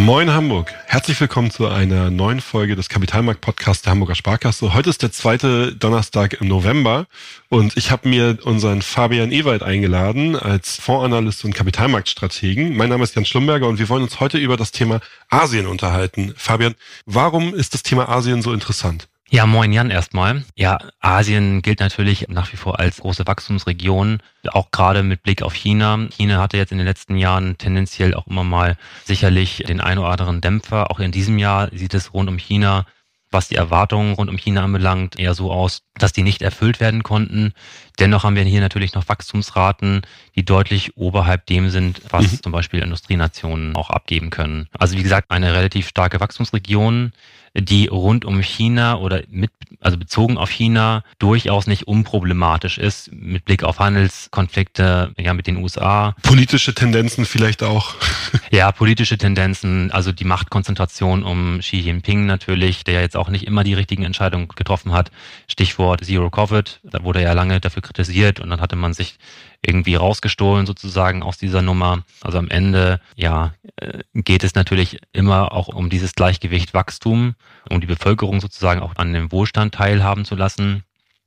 Moin Hamburg. Herzlich willkommen zu einer neuen Folge des Kapitalmarkt-Podcasts der Hamburger Sparkasse. Heute ist der zweite Donnerstag im November und ich habe mir unseren Fabian Ewald eingeladen als Fondsanalyst und Kapitalmarktstrategen. Mein Name ist Jan Schlumberger und wir wollen uns heute über das Thema Asien unterhalten. Fabian, warum ist das Thema Asien so interessant? Ja, moin Jan erstmal. Ja, Asien gilt natürlich nach wie vor als große Wachstumsregion, auch gerade mit Blick auf China. China hatte jetzt in den letzten Jahren tendenziell auch immer mal sicherlich den ein oder anderen Dämpfer. Auch in diesem Jahr sieht es rund um China was die Erwartungen rund um China anbelangt, eher so aus, dass die nicht erfüllt werden konnten. Dennoch haben wir hier natürlich noch Wachstumsraten, die deutlich oberhalb dem sind, was mhm. zum Beispiel Industrienationen auch abgeben können. Also wie gesagt, eine relativ starke Wachstumsregion, die rund um China oder mit, also bezogen auf China durchaus nicht unproblematisch ist, mit Blick auf Handelskonflikte ja, mit den USA. Politische Tendenzen vielleicht auch. ja, politische Tendenzen, also die Machtkonzentration um Xi Jinping natürlich, der jetzt auch nicht immer die richtigen Entscheidungen getroffen hat. Stichwort Zero Covid, da wurde er ja lange dafür kritisiert und dann hatte man sich irgendwie rausgestohlen sozusagen aus dieser Nummer. Also am Ende, ja, äh, geht es natürlich immer auch um dieses Gleichgewicht Wachstum, um die Bevölkerung sozusagen auch an dem Wohlstand teilhaben zu lassen.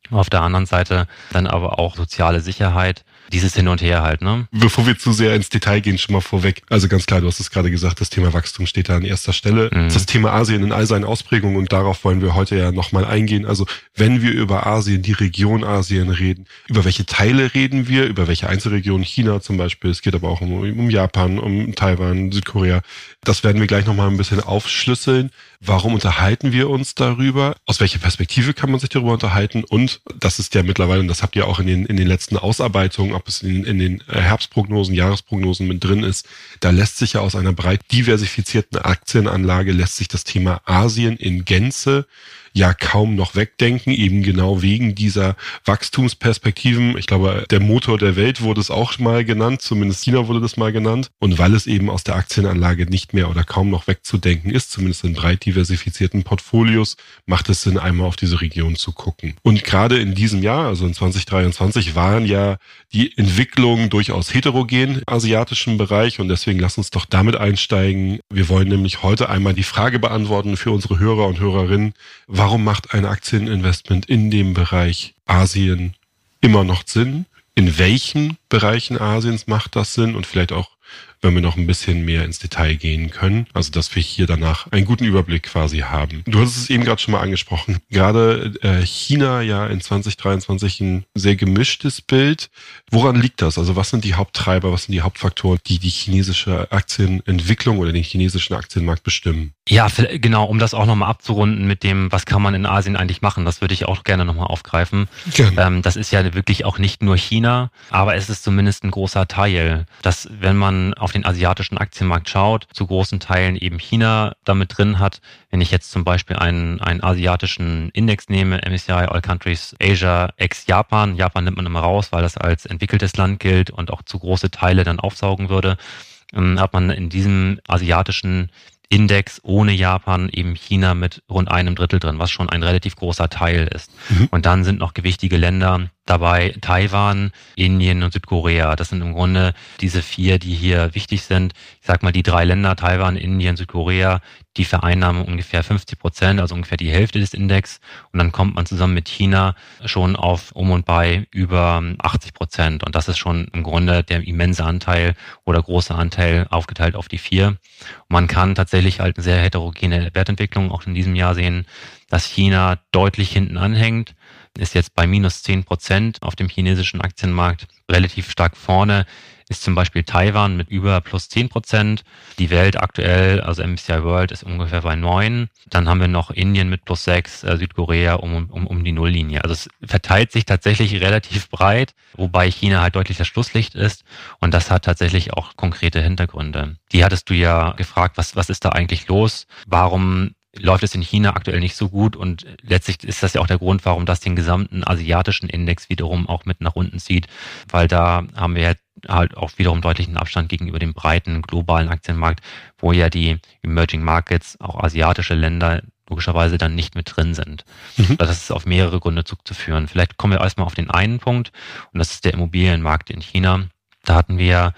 Auf der anderen Seite dann aber auch soziale Sicherheit dieses Hin und Her halt, ne? Bevor wir zu sehr ins Detail gehen, schon mal vorweg. Also ganz klar, du hast es gerade gesagt, das Thema Wachstum steht da an erster Stelle. Mhm. Das Thema Asien in all seinen Ausprägungen und darauf wollen wir heute ja nochmal eingehen. Also wenn wir über Asien, die Region Asien reden, über welche Teile reden wir, über welche Einzelregionen, China zum Beispiel, es geht aber auch um, um Japan, um Taiwan, Südkorea. Das werden wir gleich nochmal ein bisschen aufschlüsseln. Warum unterhalten wir uns darüber? Aus welcher Perspektive kann man sich darüber unterhalten? Und das ist ja mittlerweile, und das habt ihr auch in den, in den letzten Ausarbeitungen, ob es in, in den äh, Herbstprognosen, Jahresprognosen mit drin ist, da lässt sich ja aus einer breit diversifizierten Aktienanlage lässt sich das Thema Asien in Gänze ja kaum noch wegdenken, eben genau wegen dieser Wachstumsperspektiven. Ich glaube, der Motor der Welt wurde es auch mal genannt, zumindest China wurde das mal genannt. Und weil es eben aus der Aktienanlage nicht mehr oder kaum noch wegzudenken ist, zumindest in breit diversifizierten Portfolios, macht es Sinn, einmal auf diese Region zu gucken. Und gerade in diesem Jahr, also in 2023, waren ja die Entwicklungen durchaus heterogen im asiatischen Bereich und deswegen lass uns doch damit einsteigen. Wir wollen nämlich heute einmal die Frage beantworten für unsere Hörer und Hörerinnen, Warum macht ein Aktieninvestment in dem Bereich Asien immer noch Sinn? In welchen Bereichen Asiens macht das Sinn? Und vielleicht auch wenn wir noch ein bisschen mehr ins Detail gehen können. Also dass wir hier danach einen guten Überblick quasi haben. Du hast es eben gerade schon mal angesprochen. Gerade äh, China ja in 2023 ein sehr gemischtes Bild. Woran liegt das? Also was sind die Haupttreiber, was sind die Hauptfaktoren, die die chinesische Aktienentwicklung oder den chinesischen Aktienmarkt bestimmen? Ja, genau, um das auch nochmal abzurunden mit dem, was kann man in Asien eigentlich machen, das würde ich auch gerne nochmal aufgreifen. Gerne. Ähm, das ist ja wirklich auch nicht nur China, aber es ist zumindest ein großer Teil, dass wenn man auf den asiatischen Aktienmarkt schaut, zu großen Teilen eben China damit drin hat. Wenn ich jetzt zum Beispiel einen, einen asiatischen Index nehme, MSCI All Countries Asia ex Japan, Japan nimmt man immer raus, weil das als entwickeltes Land gilt und auch zu große Teile dann aufsaugen würde, ähm, hat man in diesem asiatischen Index ohne Japan eben China mit rund einem Drittel drin, was schon ein relativ großer Teil ist. Mhm. Und dann sind noch gewichtige Länder dabei, Taiwan, Indien und Südkorea. Das sind im Grunde diese vier, die hier wichtig sind. Ich sag mal, die drei Länder, Taiwan, Indien, Südkorea, die vereinnahmen ungefähr 50 Prozent, also ungefähr die Hälfte des Index. Und dann kommt man zusammen mit China schon auf um und bei über 80 Prozent. Und das ist schon im Grunde der immense Anteil oder große Anteil aufgeteilt auf die vier. Und man kann tatsächlich halt eine sehr heterogene Wertentwicklung auch in diesem Jahr sehen, dass China deutlich hinten anhängt, ist jetzt bei minus 10 Prozent auf dem chinesischen Aktienmarkt relativ stark vorne ist zum Beispiel Taiwan mit über plus 10 Prozent. Die Welt aktuell, also MSCI World, ist ungefähr bei 9. Dann haben wir noch Indien mit plus 6, äh, Südkorea um, um, um die Nulllinie. Also es verteilt sich tatsächlich relativ breit, wobei China halt deutlich das Schlusslicht ist. Und das hat tatsächlich auch konkrete Hintergründe. Die hattest du ja gefragt, was, was ist da eigentlich los? Warum läuft es in China aktuell nicht so gut und letztlich ist das ja auch der Grund, warum das den gesamten asiatischen Index wiederum auch mit nach unten zieht, weil da haben wir halt auch wiederum deutlichen Abstand gegenüber dem breiten globalen Aktienmarkt, wo ja die Emerging Markets, auch asiatische Länder, logischerweise dann nicht mit drin sind. Mhm. Das ist auf mehrere Gründe zurückzuführen. Vielleicht kommen wir erstmal auf den einen Punkt und das ist der Immobilienmarkt in China. Da hatten wir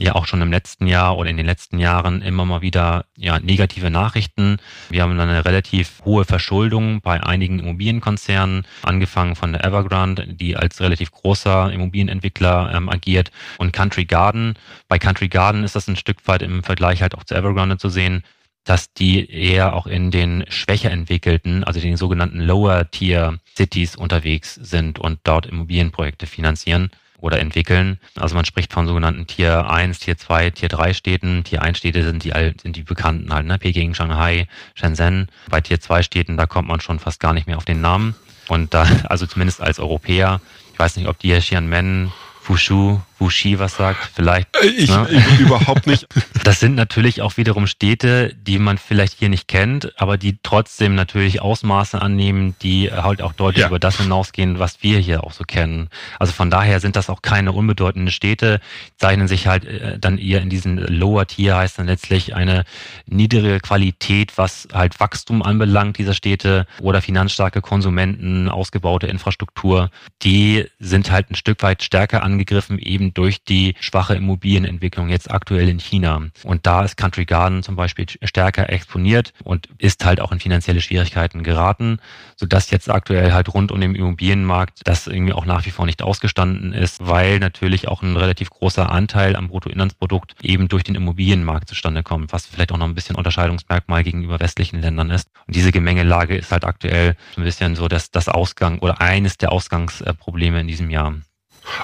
ja auch schon im letzten Jahr oder in den letzten Jahren immer mal wieder ja, negative Nachrichten. Wir haben eine relativ hohe Verschuldung bei einigen Immobilienkonzernen, angefangen von der Evergrande, die als relativ großer Immobilienentwickler ähm, agiert, und Country Garden. Bei Country Garden ist das ein Stück weit im Vergleich halt auch zu Evergrande zu sehen, dass die eher auch in den schwächer entwickelten, also den sogenannten Lower Tier Cities unterwegs sind und dort Immobilienprojekte finanzieren oder entwickeln. Also man spricht von sogenannten Tier 1, Tier 2, Tier 3 Städten. Tier 1 Städte sind die, sind die bekannten halt, ne? Peking, Shanghai, Shenzhen. Bei Tier 2 Städten, da kommt man schon fast gar nicht mehr auf den Namen. Und da, also zumindest als Europäer, ich weiß nicht, ob die Xianmen, Fushu, Wuxi was sagt, vielleicht. Äh, ich, ne? ich überhaupt nicht. Das sind natürlich auch wiederum Städte, die man vielleicht hier nicht kennt, aber die trotzdem natürlich Ausmaße annehmen, die halt auch deutlich ja. über das hinausgehen, was wir hier auch so kennen. Also von daher sind das auch keine unbedeutenden Städte, zeichnen sich halt äh, dann eher in diesen Lower Tier, heißt dann letztlich eine niedrige Qualität, was halt Wachstum anbelangt dieser Städte oder finanzstarke Konsumenten, ausgebaute Infrastruktur, die sind halt ein Stück weit stärker angegriffen, eben durch die schwache Immobilienentwicklung jetzt aktuell in China. Und da ist Country Garden zum Beispiel stärker exponiert und ist halt auch in finanzielle Schwierigkeiten geraten, sodass jetzt aktuell halt rund um den Immobilienmarkt das irgendwie auch nach wie vor nicht ausgestanden ist, weil natürlich auch ein relativ großer Anteil am Bruttoinlandsprodukt eben durch den Immobilienmarkt zustande kommt, was vielleicht auch noch ein bisschen Unterscheidungsmerkmal gegenüber westlichen Ländern ist. Und diese Gemengelage ist halt aktuell so ein bisschen so dass das Ausgang oder eines der Ausgangsprobleme in diesem Jahr.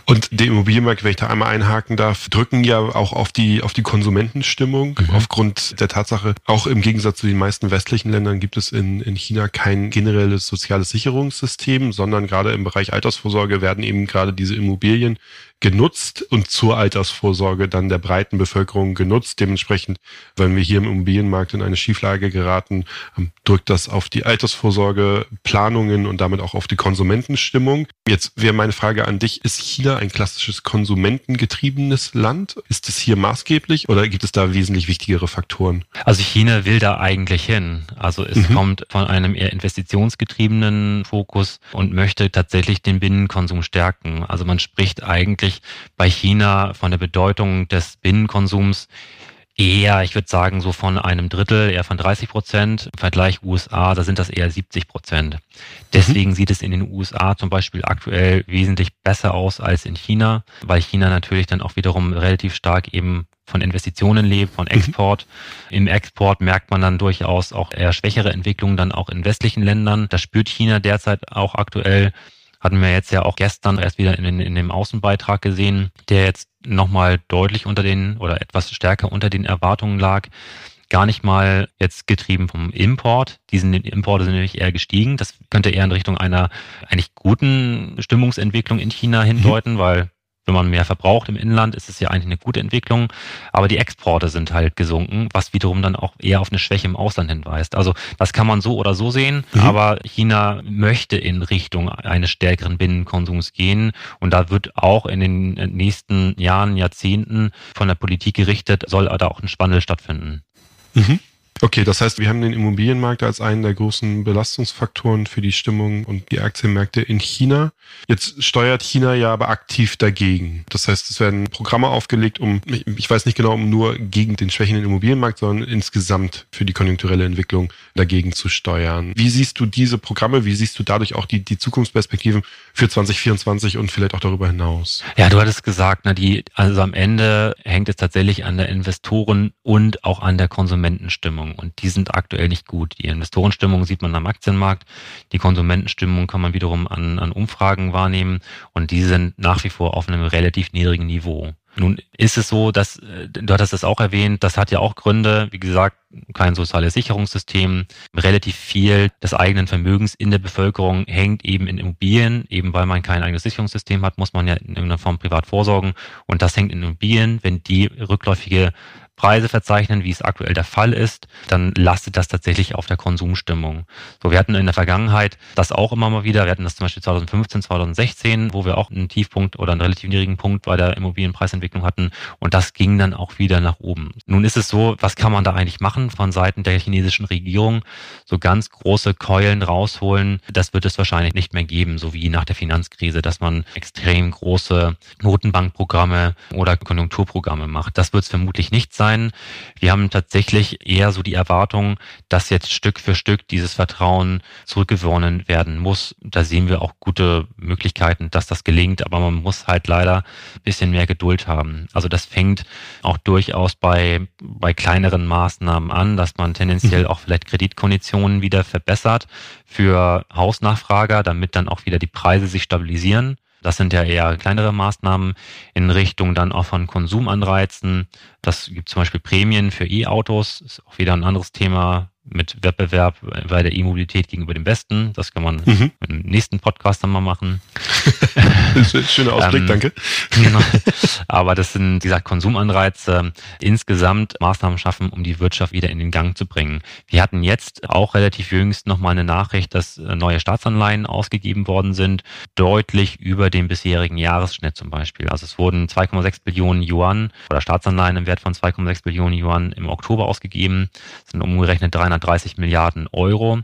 Und der Immobilienmarkt, wenn ich da einmal einhaken darf, drücken ja auch auf die, auf die Konsumentenstimmung. Mhm. Aufgrund der Tatsache, auch im Gegensatz zu den meisten westlichen Ländern gibt es in, in China kein generelles soziales Sicherungssystem, sondern gerade im Bereich Altersvorsorge werden eben gerade diese Immobilien genutzt und zur Altersvorsorge dann der breiten Bevölkerung genutzt. Dementsprechend, wenn wir hier im Immobilienmarkt in eine Schieflage geraten, ähm, drückt das auf die Altersvorsorge, Planungen und damit auch auf die Konsumentenstimmung. Jetzt wäre meine Frage an dich, ist China ein klassisches konsumentengetriebenes Land? Ist es hier maßgeblich oder gibt es da wesentlich wichtigere Faktoren? Also China will da eigentlich hin. Also es mhm. kommt von einem eher investitionsgetriebenen Fokus und möchte tatsächlich den Binnenkonsum stärken. Also man spricht eigentlich wirklich bei China von der Bedeutung des Binnenkonsums eher, ich würde sagen, so von einem Drittel, eher von 30 Prozent. Im Vergleich USA, da sind das eher 70 Prozent. Deswegen mhm. sieht es in den USA zum Beispiel aktuell wesentlich besser aus als in China, weil China natürlich dann auch wiederum relativ stark eben von Investitionen lebt, von mhm. Export. Mhm. Im Export merkt man dann durchaus auch eher schwächere Entwicklungen dann auch in westlichen Ländern. Das spürt China derzeit auch aktuell. Hatten wir jetzt ja auch gestern erst wieder in, in dem Außenbeitrag gesehen, der jetzt nochmal deutlich unter den oder etwas stärker unter den Erwartungen lag gar nicht mal jetzt getrieben vom Import. Diesen Importe sind nämlich eher gestiegen. Das könnte eher in Richtung einer eigentlich guten Stimmungsentwicklung in China hindeuten, mhm. weil wenn man mehr verbraucht im Inland, ist es ja eigentlich eine gute Entwicklung. Aber die Exporte sind halt gesunken, was wiederum dann auch eher auf eine Schwäche im Ausland hinweist. Also das kann man so oder so sehen, mhm. aber China möchte in Richtung eines stärkeren Binnenkonsums gehen. Und da wird auch in den nächsten Jahren, Jahrzehnten von der Politik gerichtet, soll da auch ein Wandel stattfinden. Mhm. Okay, das heißt, wir haben den Immobilienmarkt als einen der großen Belastungsfaktoren für die Stimmung und die Aktienmärkte in China. Jetzt steuert China ja aber aktiv dagegen. Das heißt, es werden Programme aufgelegt, um, ich weiß nicht genau, um nur gegen den schwächenden Immobilienmarkt, sondern insgesamt für die konjunkturelle Entwicklung dagegen zu steuern. Wie siehst du diese Programme? Wie siehst du dadurch auch die, die Zukunftsperspektiven für 2024 und vielleicht auch darüber hinaus? Ja, du hattest gesagt, na, die, also am Ende hängt es tatsächlich an der Investoren und auch an der Konsumentenstimmung. Stimmung. Und die sind aktuell nicht gut. Die Investorenstimmung sieht man am Aktienmarkt, die Konsumentenstimmung kann man wiederum an, an Umfragen wahrnehmen. Und die sind nach wie vor auf einem relativ niedrigen Niveau. Nun ist es so, dass, äh, du hattest es auch erwähnt, das hat ja auch Gründe, wie gesagt, kein soziales Sicherungssystem, relativ viel des eigenen Vermögens in der Bevölkerung hängt eben in Immobilien, eben weil man kein eigenes Sicherungssystem hat, muss man ja in irgendeiner Form privat vorsorgen. Und das hängt in Immobilien, wenn die rückläufige Preise verzeichnen, wie es aktuell der Fall ist, dann lastet das tatsächlich auf der Konsumstimmung. So, wir hatten in der Vergangenheit das auch immer mal wieder. Wir hatten das zum Beispiel 2015, 2016, wo wir auch einen Tiefpunkt oder einen relativ niedrigen Punkt bei der Immobilienpreisentwicklung hatten. Und das ging dann auch wieder nach oben. Nun ist es so, was kann man da eigentlich machen von Seiten der chinesischen Regierung? So ganz große Keulen rausholen, das wird es wahrscheinlich nicht mehr geben, so wie nach der Finanzkrise, dass man extrem große Notenbankprogramme oder Konjunkturprogramme macht. Das wird es vermutlich nicht sein. Wir haben tatsächlich eher so die Erwartung, dass jetzt Stück für Stück dieses Vertrauen zurückgewonnen werden muss. Da sehen wir auch gute Möglichkeiten, dass das gelingt, aber man muss halt leider ein bisschen mehr Geduld haben. Also das fängt auch durchaus bei, bei kleineren Maßnahmen an, dass man tendenziell mhm. auch vielleicht Kreditkonditionen wieder verbessert für Hausnachfrager, damit dann auch wieder die Preise sich stabilisieren. Das sind ja eher kleinere Maßnahmen in Richtung dann auch von Konsumanreizen. Das gibt zum Beispiel Prämien für E-Autos, ist auch wieder ein anderes Thema mit Wettbewerb bei der E-Mobilität gegenüber dem Westen. Das kann man mhm. im nächsten Podcast dann mal machen. Schöner Ausblick, ähm, danke. Genau. Aber das sind, wie gesagt, Konsumanreize, insgesamt Maßnahmen schaffen, um die Wirtschaft wieder in den Gang zu bringen. Wir hatten jetzt auch relativ jüngst nochmal eine Nachricht, dass äh, neue Staatsanleihen ausgegeben worden sind, deutlich über dem bisherigen Jahresschnitt zum Beispiel. Also es wurden 2,6 Billionen Yuan oder Staatsanleihen im Wert von 2,6 Billionen Yuan im Oktober ausgegeben. Das sind umgerechnet 300 330 Milliarden Euro.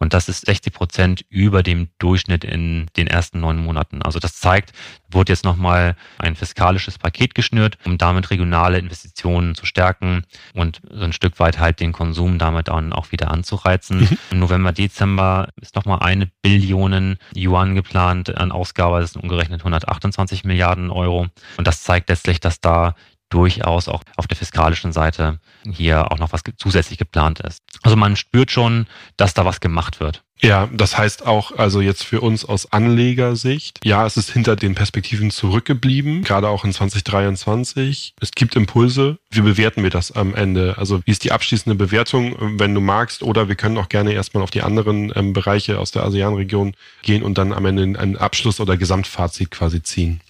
Und das ist 60 Prozent über dem Durchschnitt in den ersten neun Monaten. Also das zeigt, wurde jetzt nochmal ein fiskalisches Paket geschnürt, um damit regionale Investitionen zu stärken und so ein Stück weit halt den Konsum damit dann auch wieder anzureizen. Mhm. Im November, Dezember ist nochmal eine Billion Yuan geplant an Ausgabe. Das sind umgerechnet 128 Milliarden Euro. Und das zeigt letztlich, dass da durchaus auch auf der fiskalischen Seite hier auch noch was zusätzlich geplant ist. Also man spürt schon, dass da was gemacht wird. Ja, das heißt auch, also jetzt für uns aus Anlegersicht, ja, es ist hinter den Perspektiven zurückgeblieben, gerade auch in 2023. Es gibt Impulse. Wie bewerten wir das am Ende? Also wie ist die abschließende Bewertung, wenn du magst? Oder wir können auch gerne erstmal auf die anderen ähm, Bereiche aus der ASEAN-Region gehen und dann am Ende einen Abschluss oder Gesamtfazit quasi ziehen.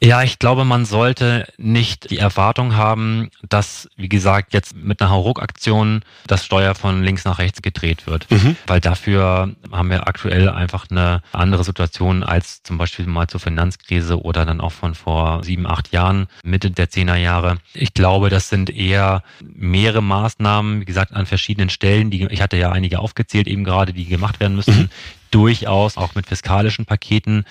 Ja, ich glaube, man sollte nicht die Erwartung haben, dass, wie gesagt, jetzt mit einer Hauruck-Aktion das Steuer von links nach rechts gedreht wird. Mhm. Weil dafür haben wir aktuell einfach eine andere Situation als zum Beispiel mal zur Finanzkrise oder dann auch von vor sieben, acht Jahren, Mitte der Zehnerjahre. Ich glaube, das sind eher mehrere Maßnahmen, wie gesagt, an verschiedenen Stellen, die, ich hatte ja einige aufgezählt eben gerade, die gemacht werden müssen, mhm durchaus auch mit fiskalischen Paketen,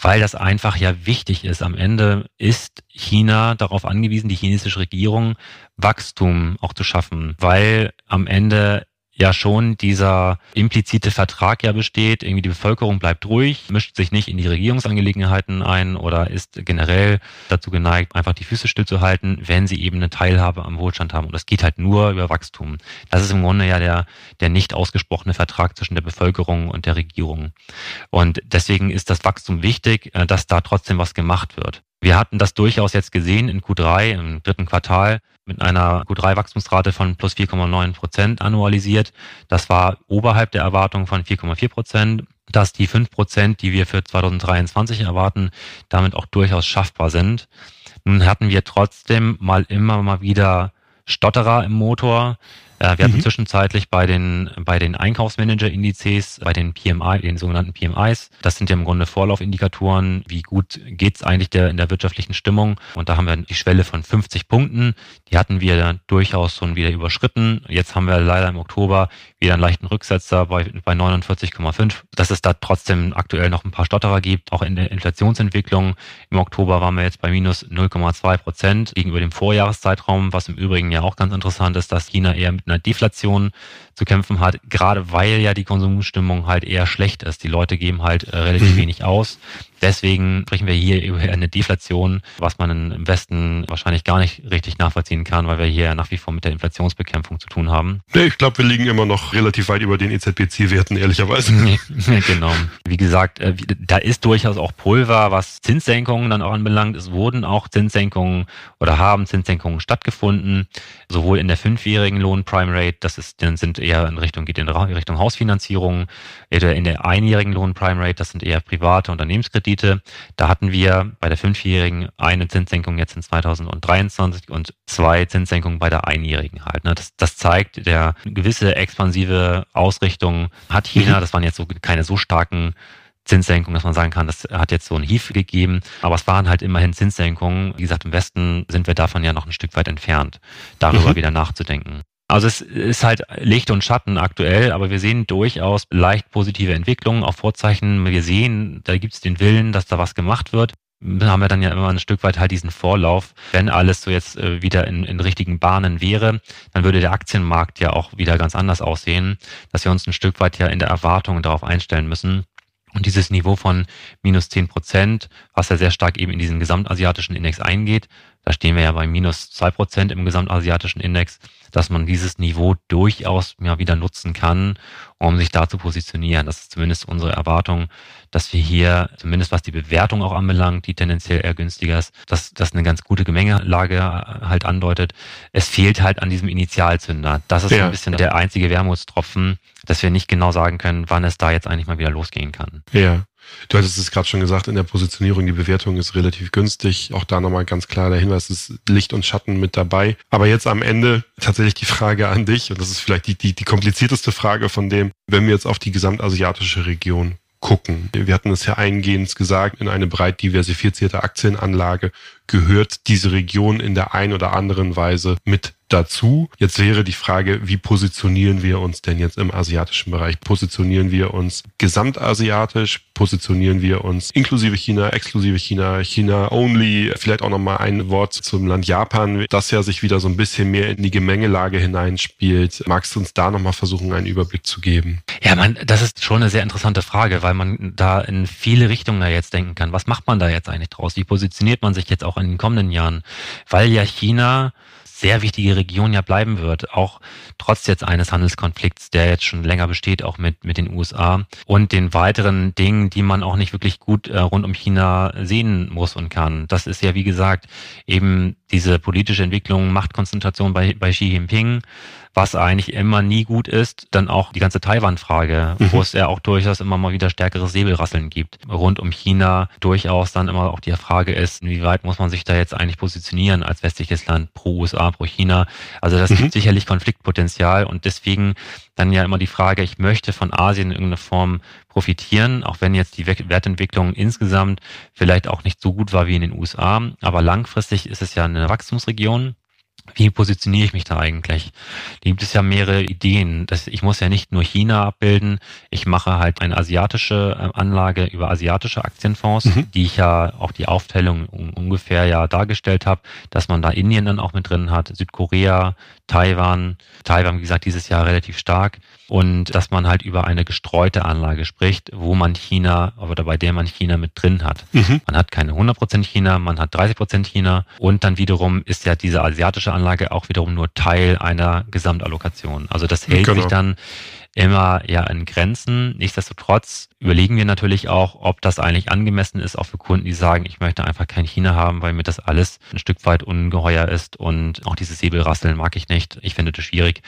weil das einfach ja wichtig ist. Am Ende ist China darauf angewiesen, die chinesische Regierung Wachstum auch zu schaffen, weil am Ende ja schon dieser implizite Vertrag ja besteht, irgendwie die Bevölkerung bleibt ruhig, mischt sich nicht in die Regierungsangelegenheiten ein oder ist generell dazu geneigt, einfach die Füße stillzuhalten, wenn sie eben eine Teilhabe am Wohlstand haben. Und das geht halt nur über Wachstum. Das ist im Grunde ja der, der nicht ausgesprochene Vertrag zwischen der Bevölkerung und der Regierung. Und deswegen ist das Wachstum wichtig, äh, dass da trotzdem was gemacht wird. Wir hatten das durchaus jetzt gesehen in Q3, im dritten Quartal, mit einer Q3-Wachstumsrate von plus 4,9 Prozent annualisiert. Das war oberhalb der Erwartung von 4,4 Prozent, dass die 5 Prozent, die wir für 2023 erwarten, damit auch durchaus schaffbar sind. Nun hatten wir trotzdem mal immer mal wieder Stotterer im Motor. Äh, wir hatten mhm. zwischenzeitlich bei den, bei den Einkaufsmanager-Indizes, bei den PMI, den sogenannten PMIs, das sind ja im Grunde Vorlaufindikatoren, wie gut geht's eigentlich der, in der wirtschaftlichen Stimmung. Und da haben wir die Schwelle von 50 Punkten. Die hatten wir durchaus schon wieder überschritten. Jetzt haben wir leider im Oktober wieder einen leichten Rücksetzer bei, bei 49,5. Dass es da trotzdem aktuell noch ein paar Stotterer gibt, auch in der Inflationsentwicklung. Im Oktober waren wir jetzt bei minus 0,2 Prozent gegenüber dem Vorjahreszeitraum, was im Übrigen ja auch ganz interessant ist, dass China eher mit einer Deflation zu kämpfen hat, gerade weil ja die Konsumstimmung halt eher schlecht ist. Die Leute geben halt äh, relativ mhm. wenig aus. Deswegen sprechen wir hier über eine Deflation, was man im Westen wahrscheinlich gar nicht richtig nachvollziehen kann, weil wir hier nach wie vor mit der Inflationsbekämpfung zu tun haben. Nee, ich glaube, wir liegen immer noch relativ weit über den EZB-Zielwerten, ehrlicherweise. genau. Wie gesagt, äh, da ist durchaus auch Pulver, was Zinssenkungen dann auch anbelangt. Es wurden auch Zinssenkungen oder haben Zinssenkungen stattgefunden, sowohl in der fünfjährigen Lohn Prime Rate, das ist, dann sind eher in Richtung, geht in Richtung Hausfinanzierung, in der einjährigen Loan Prime Rate, das sind eher private Unternehmenskredite. Da hatten wir bei der fünfjährigen eine Zinssenkung jetzt in 2023 und zwei Zinssenkungen bei der einjährigen halt. Ne? Das, das zeigt, der gewisse expansive Ausrichtung hat China. Mhm. Das waren jetzt so keine so starken Zinssenkung, dass man sagen kann, das hat jetzt so ein Hief gegeben. Aber es waren halt immerhin Zinssenkungen. Wie gesagt, im Westen sind wir davon ja noch ein Stück weit entfernt, darüber mhm. wieder nachzudenken. Also es ist halt Licht und Schatten aktuell, aber wir sehen durchaus leicht positive Entwicklungen, auch Vorzeichen. Wir sehen, da gibt es den Willen, dass da was gemacht wird. Da haben wir dann ja immer ein Stück weit halt diesen Vorlauf. Wenn alles so jetzt äh, wieder in, in richtigen Bahnen wäre, dann würde der Aktienmarkt ja auch wieder ganz anders aussehen, dass wir uns ein Stück weit ja in der Erwartung darauf einstellen müssen, und dieses Niveau von minus zehn Prozent, was ja sehr stark eben in diesen gesamtasiatischen Index eingeht, da stehen wir ja bei minus zwei Prozent im gesamtasiatischen Index, dass man dieses Niveau durchaus ja wieder nutzen kann, um sich da zu positionieren. Das ist zumindest unsere Erwartung, dass wir hier, zumindest was die Bewertung auch anbelangt, die tendenziell eher günstiger ist, dass das eine ganz gute Gemengelage halt andeutet. Es fehlt halt an diesem Initialzünder. Das ist ja, ein bisschen der einzige Wermutstropfen, dass wir nicht genau sagen können, wann es da jetzt eigentlich mal wieder losgehen kann. Ja. Du hattest es gerade schon gesagt, in der Positionierung, die Bewertung ist relativ günstig. Auch da nochmal ganz klar der Hinweis, ist Licht und Schatten mit dabei. Aber jetzt am Ende tatsächlich die Frage an dich, und das ist vielleicht die, die, die komplizierteste Frage von dem, wenn wir jetzt auf die gesamtasiatische Region gucken. Wir hatten es ja eingehend gesagt, in eine breit diversifizierte Aktienanlage gehört diese Region in der ein oder anderen Weise mit dazu. Jetzt wäre die Frage, wie positionieren wir uns denn jetzt im asiatischen Bereich? Positionieren wir uns gesamtasiatisch? Positionieren wir uns inklusive China, exklusive China, China only? Vielleicht auch nochmal ein Wort zum Land Japan, das ja sich wieder so ein bisschen mehr in die Gemengelage hineinspielt. Magst du uns da nochmal versuchen, einen Überblick zu geben? Ja, man, das ist schon eine sehr interessante Frage, weil man da in viele Richtungen da jetzt denken kann. Was macht man da jetzt eigentlich draus? Wie positioniert man sich jetzt auch in den kommenden Jahren? Weil ja China sehr wichtige Region ja bleiben wird, auch trotz jetzt eines Handelskonflikts, der jetzt schon länger besteht, auch mit, mit den USA und den weiteren Dingen, die man auch nicht wirklich gut äh, rund um China sehen muss und kann. Das ist ja, wie gesagt, eben diese politische Entwicklung, Machtkonzentration bei, bei Xi Jinping, was eigentlich immer nie gut ist. Dann auch die ganze Taiwan-Frage, mhm. wo es ja auch durchaus immer mal wieder stärkere Säbelrasseln gibt. Rund um China durchaus dann immer auch die Frage ist, inwieweit muss man sich da jetzt eigentlich positionieren als westliches Land pro USA, pro China. Also das mhm. gibt sicherlich Konfliktpotenzial und deswegen dann ja immer die Frage, ich möchte von Asien in irgendeiner Form profitieren, auch wenn jetzt die Wertentwicklung insgesamt vielleicht auch nicht so gut war wie in den USA. Aber langfristig ist es ja eine Wachstumsregion wie positioniere ich mich da eigentlich? Da gibt es ja mehrere Ideen. Das, ich muss ja nicht nur China abbilden, ich mache halt eine asiatische äh, Anlage über asiatische Aktienfonds, mhm. die ich ja auch die Aufteilung ungefähr ja dargestellt habe, dass man da Indien dann auch mit drin hat, Südkorea, Taiwan, Taiwan, wie gesagt, dieses Jahr relativ stark und dass man halt über eine gestreute Anlage spricht, wo man China, oder bei der man China mit drin hat. Mhm. Man hat keine 100% China, man hat 30% China und dann wiederum ist ja diese asiatische Anlage auch wiederum nur Teil einer Gesamtallokation. Also das hält genau. sich dann immer ja in Grenzen. Nichtsdestotrotz überlegen wir natürlich auch, ob das eigentlich angemessen ist, auch für Kunden, die sagen, ich möchte einfach kein China haben, weil mir das alles ein Stück weit ungeheuer ist und auch dieses Säbelrasseln mag ich nicht. Ich finde das schwierig.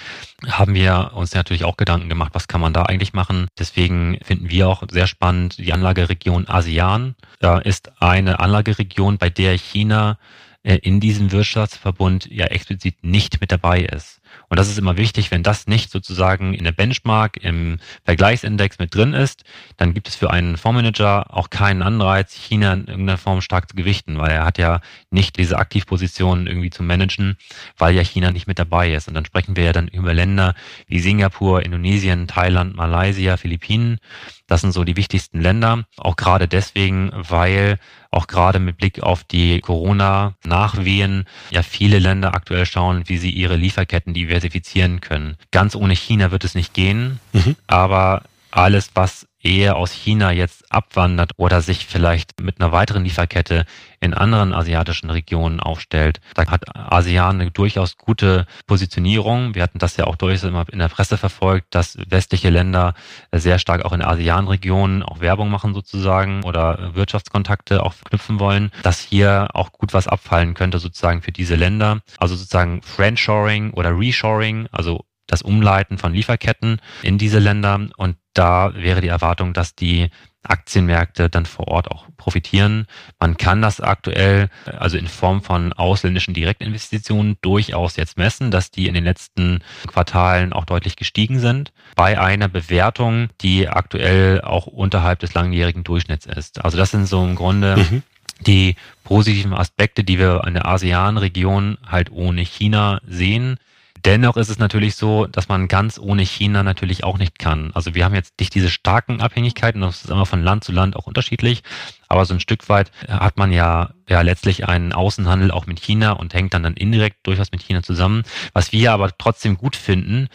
Haben wir uns natürlich auch Gedanken gemacht, was kann man da eigentlich machen. Deswegen finden wir auch sehr spannend die Anlageregion ASEAN. Da ist eine Anlageregion, bei der China äh, in diesem Wirtschaftsverbund ja explizit nicht mit dabei ist. Und das ist immer wichtig, wenn das nicht sozusagen in der Benchmark, im Vergleichsindex mit drin ist, dann gibt es für einen Fondsmanager auch keinen Anreiz, China in irgendeiner Form stark zu gewichten, weil er hat ja nicht diese Aktivpositionen irgendwie zu managen, weil ja China nicht mit dabei ist. Und dann sprechen wir ja dann über Länder wie Singapur, Indonesien, Thailand, Malaysia, Philippinen. Das sind so die wichtigsten Länder. Auch gerade deswegen, weil auch gerade mit Blick auf die Corona-Nachwehen ja viele Länder aktuell schauen, wie sie ihre Lieferketten diversifizieren können. Ganz ohne China wird es nicht gehen, mhm. aber alles, was eher aus China jetzt abwandert oder sich vielleicht mit einer weiteren Lieferkette in anderen asiatischen Regionen aufstellt. Da hat ASEAN eine durchaus gute Positionierung. Wir hatten das ja auch durchaus immer in der Presse verfolgt, dass westliche Länder sehr stark auch in ASEAN-Regionen auch Werbung machen sozusagen oder Wirtschaftskontakte auch knüpfen wollen, dass hier auch gut was abfallen könnte sozusagen für diese Länder. Also sozusagen Friendshoring oder Reshoring, also das Umleiten von Lieferketten in diese Länder. Und da wäre die Erwartung, dass die Aktienmärkte dann vor Ort auch profitieren. Man kann das aktuell, also in Form von ausländischen Direktinvestitionen, durchaus jetzt messen, dass die in den letzten Quartalen auch deutlich gestiegen sind, bei einer Bewertung, die aktuell auch unterhalb des langjährigen Durchschnitts ist. Also das sind so im Grunde mhm. die positiven Aspekte, die wir in der ASEAN-Region halt ohne China sehen. Dennoch ist es natürlich so, dass man ganz ohne China natürlich auch nicht kann. Also wir haben jetzt nicht diese starken Abhängigkeiten, das ist immer von Land zu Land auch unterschiedlich, aber so ein Stück weit hat man ja, ja letztlich einen Außenhandel auch mit China und hängt dann dann indirekt durchaus mit China zusammen. Was wir aber trotzdem gut finden,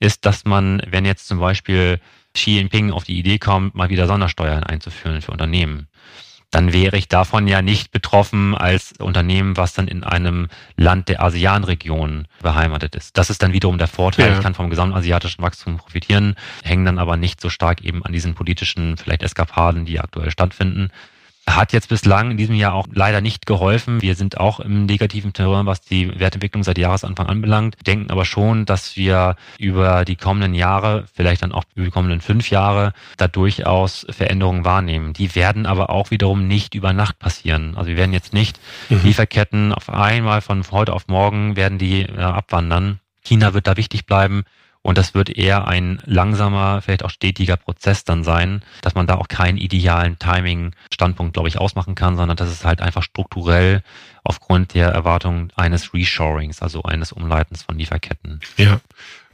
ist, dass man, wenn jetzt zum Beispiel Xi Jinping auf die Idee kommt, mal wieder Sondersteuern einzuführen für Unternehmen, dann wäre ich davon ja nicht betroffen als Unternehmen, was dann in einem Land der ASEAN-Region beheimatet ist. Das ist dann wiederum der Vorteil. Ja. Ich kann vom gesamtasiatischen Wachstum profitieren, hängen dann aber nicht so stark eben an diesen politischen vielleicht Eskapaden, die aktuell stattfinden. Hat jetzt bislang in diesem Jahr auch leider nicht geholfen. Wir sind auch im negativen Terrain, was die Wertentwicklung seit Jahresanfang anbelangt, denken aber schon, dass wir über die kommenden Jahre, vielleicht dann auch über die kommenden fünf Jahre, da durchaus Veränderungen wahrnehmen. Die werden aber auch wiederum nicht über Nacht passieren. Also wir werden jetzt nicht mhm. Lieferketten auf einmal von heute auf morgen werden die äh, abwandern. China wird da wichtig bleiben. Und das wird eher ein langsamer, vielleicht auch stetiger Prozess dann sein, dass man da auch keinen idealen Timing-Standpunkt, glaube ich, ausmachen kann, sondern dass es halt einfach strukturell aufgrund der Erwartung eines Reshorings, also eines Umleitens von Lieferketten. Ja.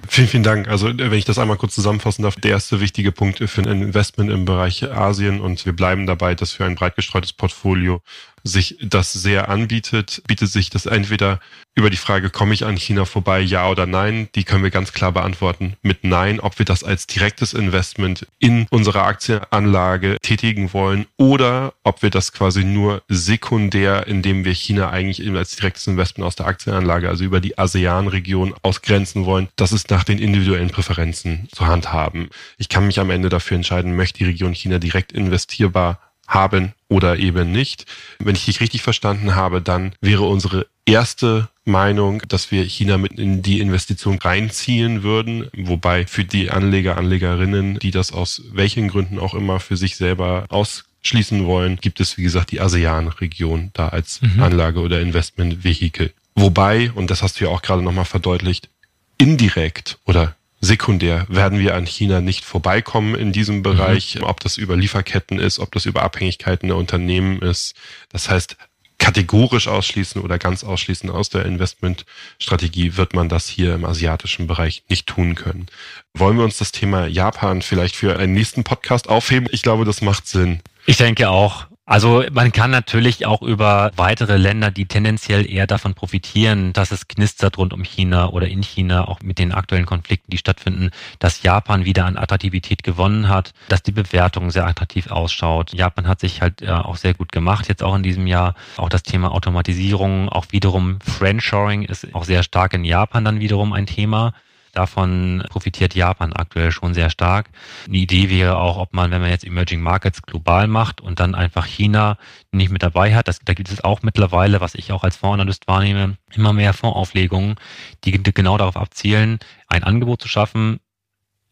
Vielen, vielen Dank. Also wenn ich das einmal kurz zusammenfassen darf, der erste wichtige Punkt für ein Investment im Bereich Asien und wir bleiben dabei, dass für ein breit gestreutes Portfolio sich das sehr anbietet, bietet sich das entweder über die Frage, komme ich an China vorbei, ja oder nein, die können wir ganz klar beantworten mit Nein, ob wir das als direktes Investment in unserer Aktienanlage tätigen wollen oder ob wir das quasi nur sekundär, indem wir China eigentlich als direktes Investment aus der Aktienanlage, also über die ASEAN-Region ausgrenzen wollen. Das ist nach den individuellen Präferenzen zu handhaben. Ich kann mich am Ende dafür entscheiden, möchte die Region China direkt investierbar haben oder eben nicht. Wenn ich dich richtig verstanden habe, dann wäre unsere erste Meinung, dass wir China mit in die Investition reinziehen würden, wobei für die Anleger, Anlegerinnen, die das aus welchen Gründen auch immer für sich selber ausschließen wollen, gibt es, wie gesagt, die ASEAN-Region da als mhm. Anlage- oder Investmentvehikel. Wobei, und das hast du ja auch gerade nochmal verdeutlicht, indirekt oder sekundär werden wir an China nicht vorbeikommen in diesem Bereich, mhm. ob das über Lieferketten ist, ob das über Abhängigkeiten der Unternehmen ist. Das heißt, kategorisch ausschließen oder ganz ausschließen aus der Investmentstrategie wird man das hier im asiatischen Bereich nicht tun können. Wollen wir uns das Thema Japan vielleicht für einen nächsten Podcast aufheben? Ich glaube, das macht Sinn. Ich denke auch. Also man kann natürlich auch über weitere Länder, die tendenziell eher davon profitieren, dass es knistert rund um China oder in China, auch mit den aktuellen Konflikten, die stattfinden, dass Japan wieder an Attraktivität gewonnen hat, dass die Bewertung sehr attraktiv ausschaut. Japan hat sich halt auch sehr gut gemacht, jetzt auch in diesem Jahr. Auch das Thema Automatisierung, auch wiederum Friendshoring ist auch sehr stark in Japan dann wiederum ein Thema. Davon profitiert Japan aktuell schon sehr stark. Eine Idee wäre auch, ob man, wenn man jetzt Emerging Markets global macht und dann einfach China nicht mit dabei hat, das, da gibt es auch mittlerweile, was ich auch als Fondsanalyst wahrnehme, immer mehr Fondsauflegungen, die genau darauf abzielen, ein Angebot zu schaffen,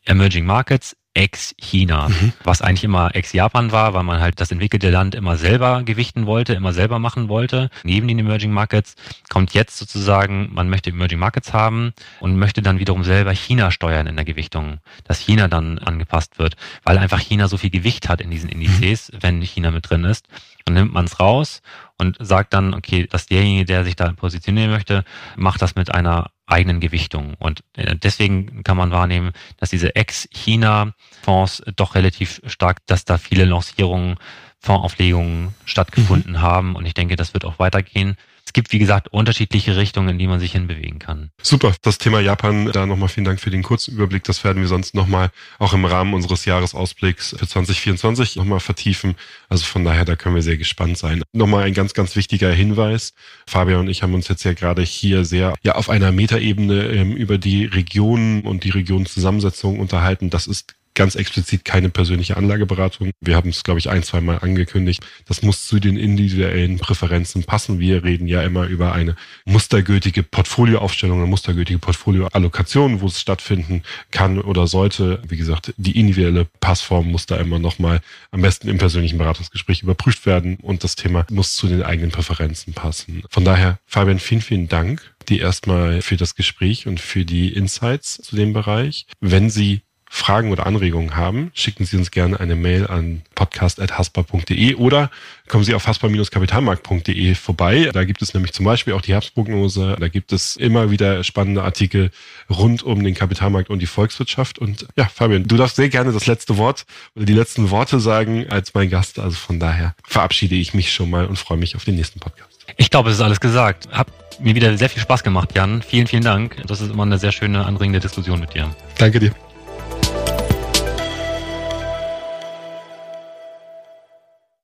Emerging Markets ex-China, mhm. was eigentlich immer ex-Japan war, weil man halt das entwickelte Land immer selber gewichten wollte, immer selber machen wollte. Neben den Emerging Markets kommt jetzt sozusagen, man möchte Emerging Markets haben und möchte dann wiederum selber China steuern in der Gewichtung, dass China dann angepasst wird, weil einfach China so viel Gewicht hat in diesen Indizes, mhm. wenn China mit drin ist. Dann nimmt man es raus und sagt dann, okay, dass derjenige, der sich da positionieren möchte, macht das mit einer eigenen Gewichtung. Und äh, deswegen kann man wahrnehmen, dass diese Ex-China-Fonds doch relativ stark, dass da viele Lancierungen, Fondsauflegungen stattgefunden mhm. haben. Und ich denke, das wird auch weitergehen es gibt, wie gesagt, unterschiedliche Richtungen, in die man sich hinbewegen kann. Super. Das Thema Japan, da nochmal vielen Dank für den kurzen Überblick. Das werden wir sonst nochmal auch im Rahmen unseres Jahresausblicks für 2024 nochmal vertiefen. Also von daher, da können wir sehr gespannt sein. Nochmal ein ganz, ganz wichtiger Hinweis. Fabian und ich haben uns jetzt ja gerade hier sehr ja auf einer Metaebene ähm, über die Regionen und die Regionenzusammensetzung unterhalten. Das ist ganz explizit keine persönliche Anlageberatung. Wir haben es, glaube ich, ein, zwei Mal angekündigt. Das muss zu den individuellen Präferenzen passen. Wir reden ja immer über eine mustergültige Portfolioaufstellung, eine mustergültige Portfolioallokation, wo es stattfinden kann oder sollte. Wie gesagt, die individuelle Passform muss da immer nochmal am besten im persönlichen Beratungsgespräch überprüft werden und das Thema muss zu den eigenen Präferenzen passen. Von daher, Fabian, vielen, vielen Dank dir erstmal für das Gespräch und für die Insights zu dem Bereich. Wenn Sie Fragen oder Anregungen haben, schicken Sie uns gerne eine Mail an podcast.haspa.de oder kommen Sie auf haspa-kapitalmarkt.de vorbei. Da gibt es nämlich zum Beispiel auch die Herbstprognose. Da gibt es immer wieder spannende Artikel rund um den Kapitalmarkt und die Volkswirtschaft. Und ja, Fabian, du darfst sehr gerne das letzte Wort oder die letzten Worte sagen als mein Gast. Also von daher verabschiede ich mich schon mal und freue mich auf den nächsten Podcast. Ich glaube, es ist alles gesagt. Hab mir wieder sehr viel Spaß gemacht, Jan. Vielen, vielen Dank. Das ist immer eine sehr schöne, anregende Diskussion mit dir. Danke dir.